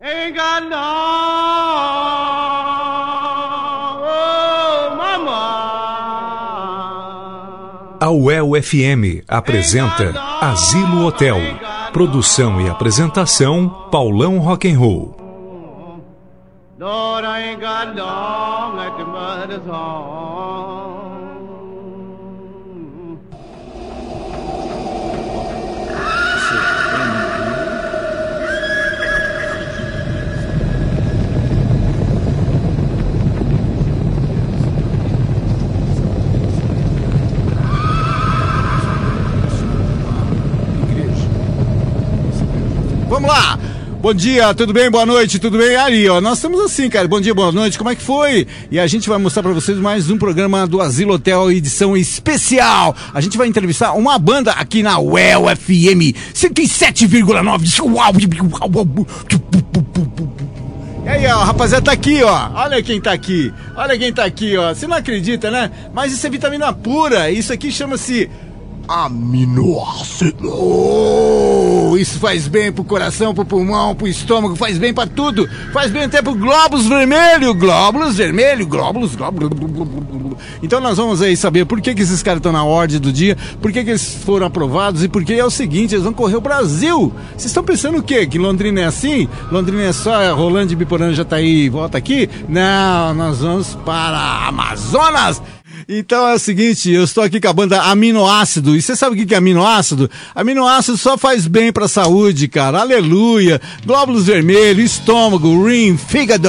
Ain't got no, oh, mama. A UEL FM apresenta Asilo Hotel. Produção e apresentação Paulão Rock'n'Roll. Lord, I ain't got long at the mother's home. Vamos lá! Bom dia, tudo bem? Boa noite, tudo bem? Aí, ó, nós estamos assim, cara. Bom dia, boa noite, como é que foi? E a gente vai mostrar pra vocês mais um programa do Asilo Hotel, edição especial. A gente vai entrevistar uma banda aqui na UEL FM 107,9. E aí, ó, rapaziada, tá aqui, ó. Olha quem tá aqui. Olha quem tá aqui, ó. Você não acredita, né? Mas isso é vitamina pura. Isso aqui chama-se aminoácido. Isso faz bem pro coração, pro pulmão, pro estômago, faz bem pra tudo. Faz bem até pro glóbulos vermelho, glóbulos vermelho, glóbulos, glóbulos. Então nós vamos aí saber por que, que esses caras estão na ordem do dia, por que, que eles foram aprovados e por que é o seguinte, eles vão correr o Brasil. Vocês estão pensando o quê? Que Londrina é assim? Londrina é só Rolando de Biporã já tá aí e volta aqui? Não, nós vamos para Amazonas. Então é o seguinte, eu estou aqui com a banda Aminoácido. E você sabe o que é aminoácido? Aminoácido só faz bem pra saúde, cara. Aleluia. Glóbulos vermelhos, estômago, rim, fígado.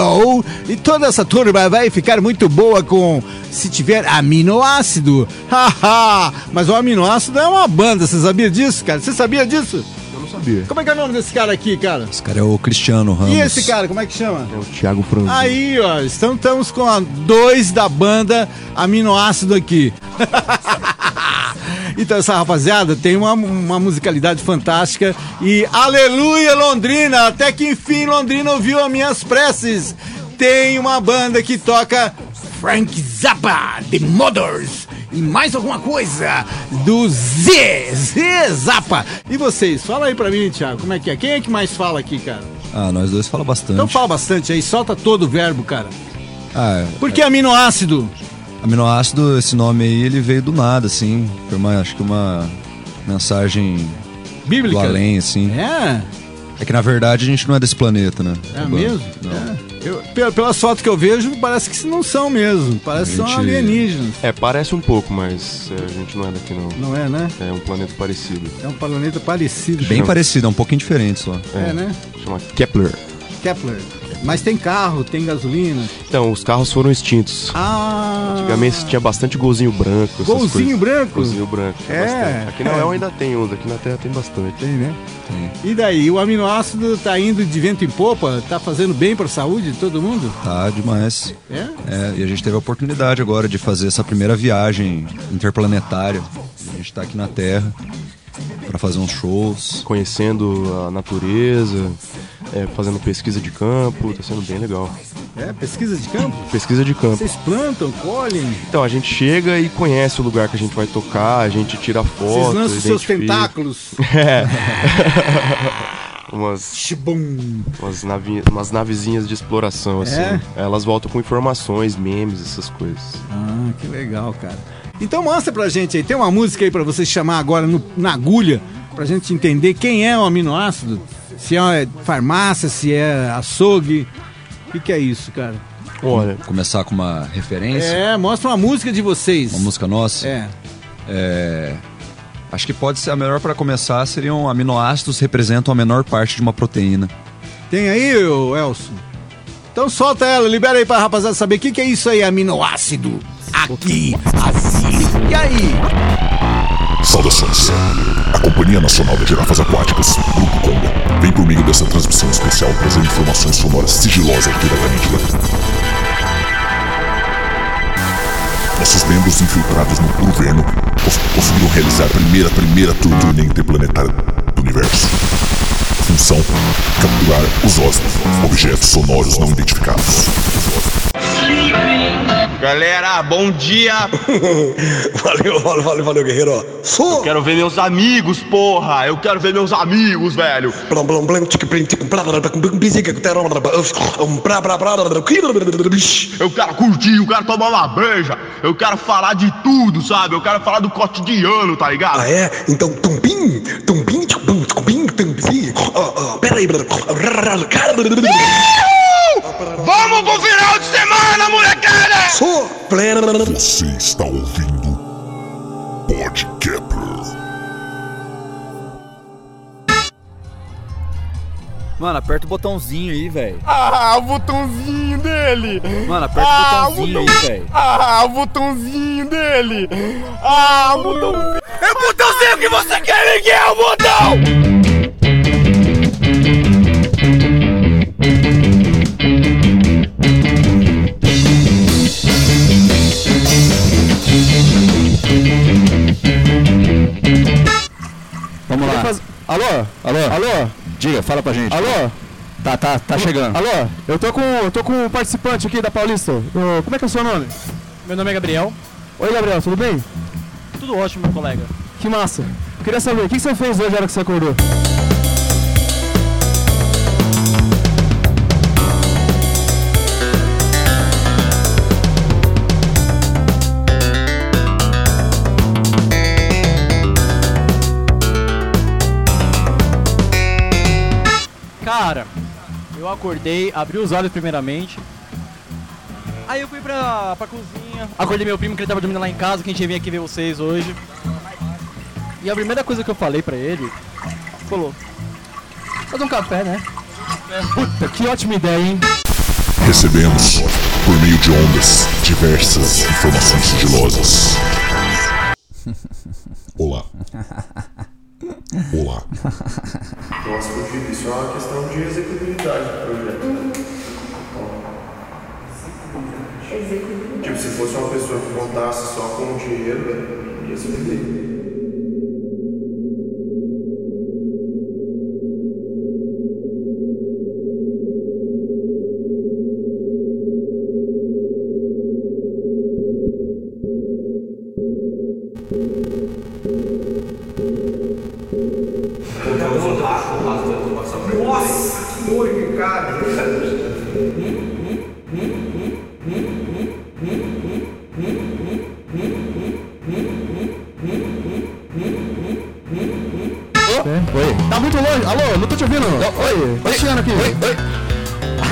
E toda essa turma vai ficar muito boa com se tiver aminoácido. Haha. Mas o aminoácido é uma banda, você sabia disso, cara? Você sabia disso? Sabia. Como é que é o nome desse cara aqui, cara? Esse cara é o Cristiano Ramos. E esse cara, como é que chama? É o Thiago Franzino. Aí, ó, estamos, estamos com a dois da banda aminoácido aqui. então, essa rapaziada tem uma, uma musicalidade fantástica e aleluia, Londrina! Até que enfim Londrina ouviu as minhas preces. Tem uma banda que toca Frank Zappa, The Mothers. E mais alguma coisa do Z, Z Zappa. E vocês, fala aí pra mim, Thiago, como é que é? Quem é que mais fala aqui, cara? Ah, nós dois fala bastante. Então fala bastante aí, solta todo o verbo, cara. Ah, Por que aminoácido? aminoácido, esse nome aí, ele veio do nada, assim. Foi uma, acho que uma mensagem Bíblica? do além, assim. É, É que na verdade a gente não é desse planeta, né? é bom? mesmo? Não. É. Eu, pe- pelas fotos que eu vejo, parece que não são mesmo. Parece que são gente- alienígenas. É, parece um pouco, mas é, a gente não é daqui não. Não é, né? É um planeta parecido. É um planeta parecido. Bem Chama- parecido, é um pouquinho diferente só. É, né? Chama Kepler. Kepler. Mas tem carro, tem gasolina. Então, os carros foram extintos. Ah! Antigamente tinha bastante golzinho branco. Golzinho branco? Golzinho branco. É, bastante. Aqui na é. UEL ainda tem uns, aqui na Terra tem bastante. Tem, né? Tem. E daí, o aminoácido tá indo de vento em popa? Tá fazendo bem pra saúde de todo mundo? Tá demais. É? É, e a gente teve a oportunidade agora de fazer essa primeira viagem interplanetária. A gente tá aqui na Terra pra fazer uns shows. Conhecendo a natureza, é, fazendo pesquisa de campo, tá sendo bem legal. É, pesquisa de campo? Pesquisa de campo. Vocês plantam, colhem, Então, a gente chega e conhece o lugar que a gente vai tocar, a gente tira vocês foto, lançam os seus tentáculos. É. umas, Shibum. umas, navi, umas navezinhas de exploração, assim. É? Elas voltam com informações, memes, essas coisas. Ah, que legal, cara. Então mostra pra gente aí, tem uma música aí pra você chamar agora no- na agulha, pra gente entender quem é o aminoácido. Se é farmácia, se é açougue. O que, que é isso, cara? Olha, Começar com uma referência, É, mostra uma música de vocês. uma música nossa. É. É, acho que pode ser a melhor para começar seriam aminoácidos representam a menor parte de uma proteína. Tem aí, Elson? Então solta ela, libera aí pra rapaziada saber o que, que é isso aí, aminoácido. Aqui, assim. E aí? Saudações. A Companhia Nacional de Girafas Aquáticas, Grupo Conga, vem por meio dessa transmissão especial trazer informações sonoras sigilosas diretamente da. Nossos membros infiltrados no governo cons- conseguiram realizar a primeira, primeira turnê interplanetária do universo. Função: capturar os OSNI, objetos sonoros não identificados. Galera, bom dia! valeu, valeu, valeu, valeu, guerreiro. Sou. Eu quero ver meus amigos, porra! Eu quero ver meus amigos, velho! Eu quero curtir, eu quero tomar uma breja, eu quero falar de tudo, sabe? Eu quero falar do cotidiano, tá ligado? Ah, é? Então, tumpim, tumpim, tumpim, tumpim, tumpim, oh, oh, peraí, Vamos pro final de semana! Sou. Você está ouvindo Podcapper. Mano, aperta o botãozinho aí, velho. Ah, o botãozinho dele! Mano, aperta Ah, o botãozinho aí, velho. Ah, o botãozinho dele! Ah, o botãozinho! É o botãozinho que você quer, Miguel, o botão! Diga, fala pra gente. Alô? Tá, tá, tá chegando. Alô? Eu tô com, eu tô com um participante aqui da Paulista. Ô, como é que é o seu nome? Meu nome é Gabriel. Oi, Gabriel, tudo bem? Tudo ótimo, meu colega. Que massa. Queria saber, o que que você fez hoje na hora que você acordou? Acordei, abri os olhos primeiramente. Aí eu fui pra, pra cozinha, acordei meu primo que ele tava dormindo lá em casa, que a gente vir aqui ver vocês hoje. E a primeira coisa que eu falei pra ele, falou, fazer um café, né? Puta, que ótima ideia, hein? Recebemos, por meio de ondas, diversas informações sigilosas. Olá. Olá. Nossa, Felipe, isso é uma questão de executibilidade do projeto. Tipo, se fosse uma pessoa que contasse só com o dinheiro, velho, ia se vender. Muito longe. Alô, não tô te ouvindo. Oi, tá chegando aqui.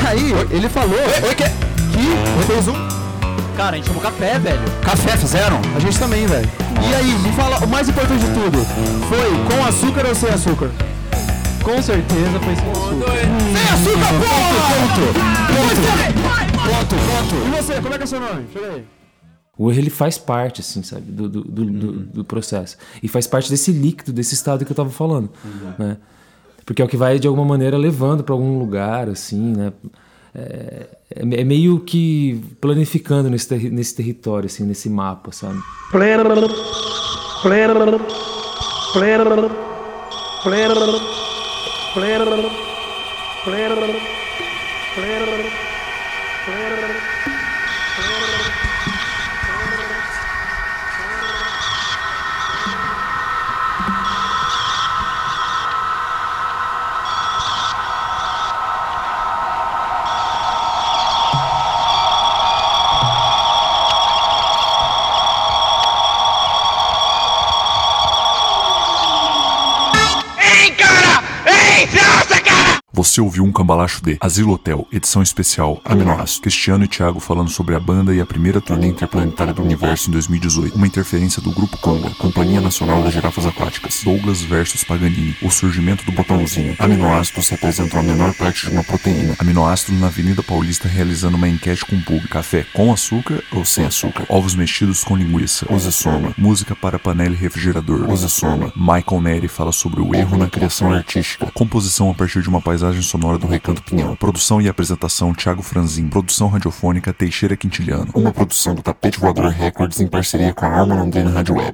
Aí, ele falou que fez um Cara, a gente tomou café, velho. café, fizeram? A gente também, velho. E aí, me fala, o mais importante de tudo, foi com açúcar ou sem açúcar? Com certeza foi sem açúcar. Sem açúcar, ponto! Ponto! Ponto, ponto. E você, como é que é o seu nome? Chega aí. O erro ele faz parte, assim, sabe, do, do, do, do- do processo. E faz parte desse líquido, desse estado que eu tava falando, né? Porque é o que vai, de alguma maneira, levando para algum lugar, assim, né? É, é é meio que planificando nesse, terri- nesse território, assim, nesse mapa, sabe? Você ouviu um cambalacho de Asilo Hotel, edição especial Aminoácido. Cristiano e Thiago falando sobre a banda e a primeira turnê interplanetária do universo em 2018. Uma interferência do Grupo Conga, Companhia Nacional das Girafas Aquáticas. Douglas versus Paganini. O surgimento do botãozinho. Aminoácidos representam a menor parte de uma proteína. Aminoácidos na Avenida Paulista realizando uma enquete com o público. Café com açúcar ou sem açúcar? Ovos mexidos com linguiça. Use Soma. Música para panela e refrigerador. Use Soma. Michael Neri fala sobre o erro na criação artística. Composição a partir de uma paisagem sonora do Recanto Pinhão. Produção e apresentação Thiago Franzin. Produção radiofônica Teixeira Quintiliano. Uma produção do Tapete Voador Records em parceria com a Alma Londrina Rádio Web.